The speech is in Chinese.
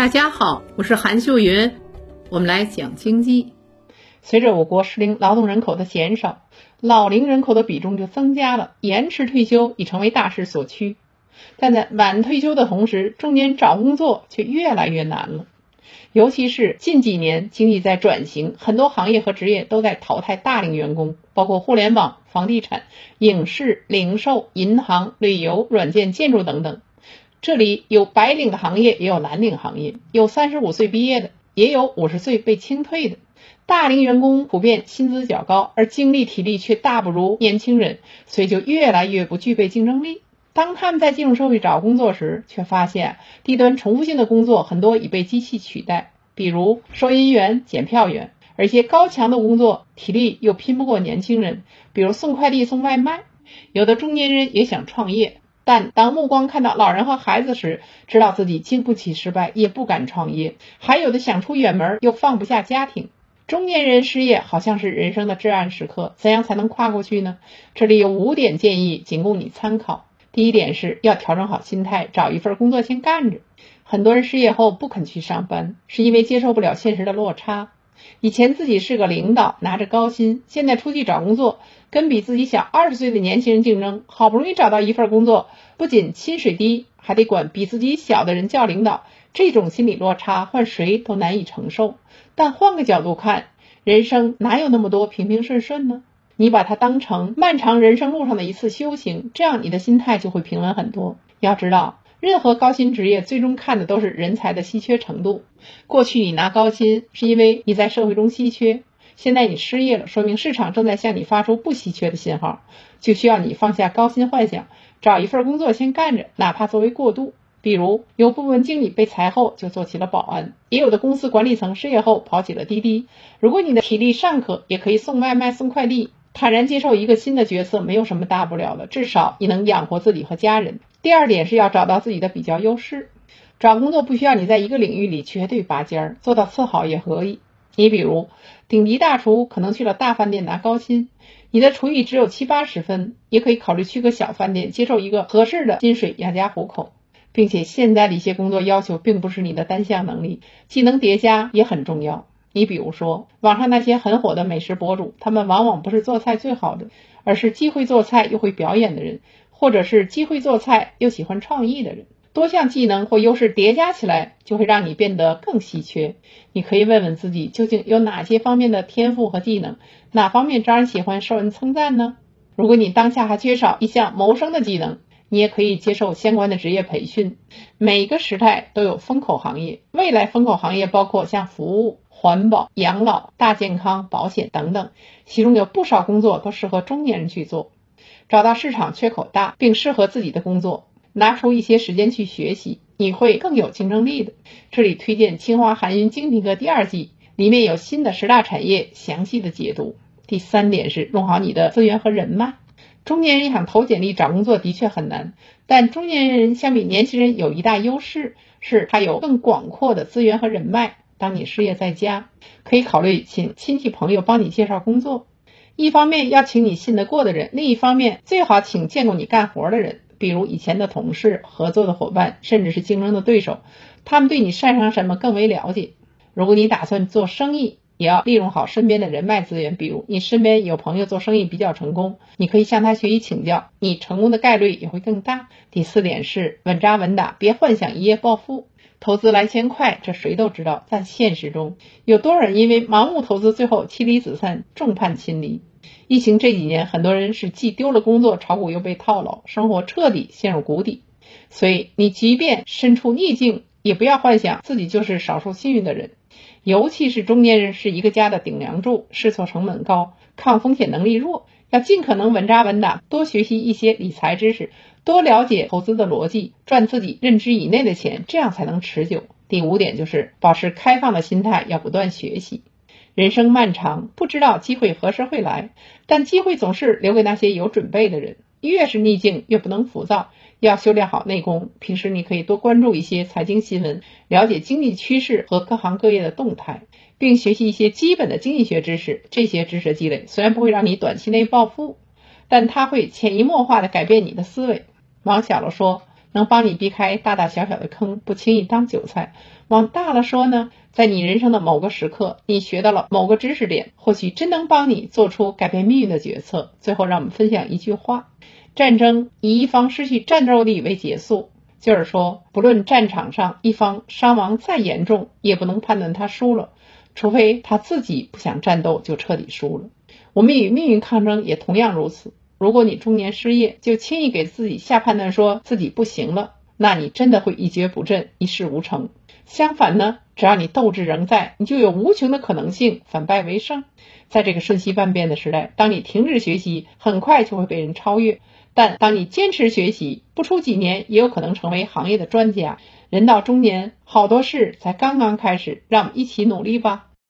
大家好，我是韩秀云，我们来讲经济。随着我国适龄劳动人口的减少，老龄人口的比重就增加了，延迟退休已成为大势所趋。但在晚退休的同时，中年找工作却越来越难了。尤其是近几年经济在转型，很多行业和职业都在淘汰大龄员工，包括互联网、房地产、影视、零售、银行、旅游、软件、建筑等等。这里有白领的行业，也有蓝领行业，有三十五岁毕业的，也有五十岁被清退的。大龄员工普遍薪资较高，而精力体力却大不如年轻人，所以就越来越不具备竞争力。当他们在进入社会找工作时，却发现低端重复性的工作很多已被机器取代，比如收银员、检票员；而一些高强度工作，体力又拼不过年轻人，比如送快递、送外卖。有的中年人也想创业。但当目光看到老人和孩子时，知道自己经不起失败，也不敢创业。还有的想出远门，又放不下家庭。中年人失业好像是人生的至暗时刻，怎样才能跨过去呢？这里有五点建议，仅供你参考。第一点是要调整好心态，找一份工作先干着。很多人失业后不肯去上班，是因为接受不了现实的落差。以前自己是个领导，拿着高薪，现在出去找工作，跟比自己小二十岁的年轻人竞争，好不容易找到一份工作，不仅薪水低，还得管比自己小的人叫领导，这种心理落差换谁都难以承受。但换个角度看，人生哪有那么多平平顺顺呢？你把它当成漫长人生路上的一次修行，这样你的心态就会平稳很多。要知道。任何高薪职业最终看的都是人才的稀缺程度。过去你拿高薪是因为你在社会中稀缺，现在你失业了，说明市场正在向你发出不稀缺的信号，就需要你放下高薪幻想，找一份工作先干着，哪怕作为过渡。比如有部门经理被裁后就做起了保安，也有的公司管理层失业后跑起了滴滴。如果你的体力尚可，也可以送外卖、送快递，坦然接受一个新的角色，没有什么大不了的，至少你能养活自己和家人。第二点是要找到自己的比较优势。找工作不需要你在一个领域里绝对拔尖儿，做到次好也可以。你比如顶级大厨可能去了大饭店拿高薪，你的厨艺只有七八十分，也可以考虑去个小饭店，接受一个合适的薪水养家糊口。并且现在的一些工作要求并不是你的单项能力，技能叠加也很重要。你比如说网上那些很火的美食博主，他们往往不是做菜最好的，而是既会做菜又会表演的人。或者是既会做菜又喜欢创意的人，多项技能或优势叠加起来，就会让你变得更稀缺。你可以问问自己，究竟有哪些方面的天赋和技能，哪方面招人喜欢、受人称赞呢？如果你当下还缺少一项谋生的技能，你也可以接受相关的职业培训。每个时代都有风口行业，未来风口行业包括像服务、环保、养老、大健康、保险等等，其中有不少工作都适合中年人去做。找到市场缺口大并适合自己的工作，拿出一些时间去学习，你会更有竞争力的。这里推荐清华韩云精品课第二季，里面有新的十大产业详细的解读。第三点是用好你的资源和人脉。中年人想投简历找工作的确很难，但中年人相比年轻人有一大优势，是他有更广阔的资源和人脉。当你失业在家，可以考虑请亲戚朋友帮你介绍工作。一方面要请你信得过的人，另一方面最好请见过你干活的人，比如以前的同事、合作的伙伴，甚至是竞争的对手，他们对你擅长什么更为了解。如果你打算做生意，也要利用好身边的人脉资源，比如你身边有朋友做生意比较成功，你可以向他学习请教，你成功的概率也会更大。第四点是稳扎稳打，别幻想一夜暴富。投资来钱快，这谁都知道，但现实中有多少人因为盲目投资，最后妻离子散、众叛亲离？疫情这几年，很多人是既丢了工作，炒股又被套牢，生活彻底陷入谷底。所以，你即便身处逆境，也不要幻想自己就是少数幸运的人。尤其是中年人，是一个家的顶梁柱，试错成本高，抗风险能力弱，要尽可能稳扎稳打，多学习一些理财知识。多了解投资的逻辑，赚自己认知以内的钱，这样才能持久。第五点就是保持开放的心态，要不断学习。人生漫长，不知道机会何时会来，但机会总是留给那些有准备的人。越是逆境，越不能浮躁，要修炼好内功。平时你可以多关注一些财经新闻，了解经济趋势和各行各业的动态，并学习一些基本的经济学知识。这些知识积累虽然不会让你短期内暴富，但它会潜移默化的改变你的思维。王小了说：“能帮你避开大大小小的坑，不轻易当韭菜。往大了说呢，在你人生的某个时刻，你学到了某个知识点，或许真能帮你做出改变命运的决策。最后，让我们分享一句话：战争以一方失去战斗力为结束。就是说，不论战场上一方伤亡再严重，也不能判断他输了，除非他自己不想战斗，就彻底输了。我们与命运抗争也同样如此。如果你中年失业，就轻易给自己下判断，说自己不行了，那你真的会一蹶不振，一事无成。相反呢，只要你斗志仍在，你就有无穷的可能性反败为胜。在这个瞬息万变的时代，当你停止学习，很快就会被人超越。但当你坚持学习，不出几年也有可能成为行业的专家。人到中年，好多事才刚刚开始，让我们一起努力吧。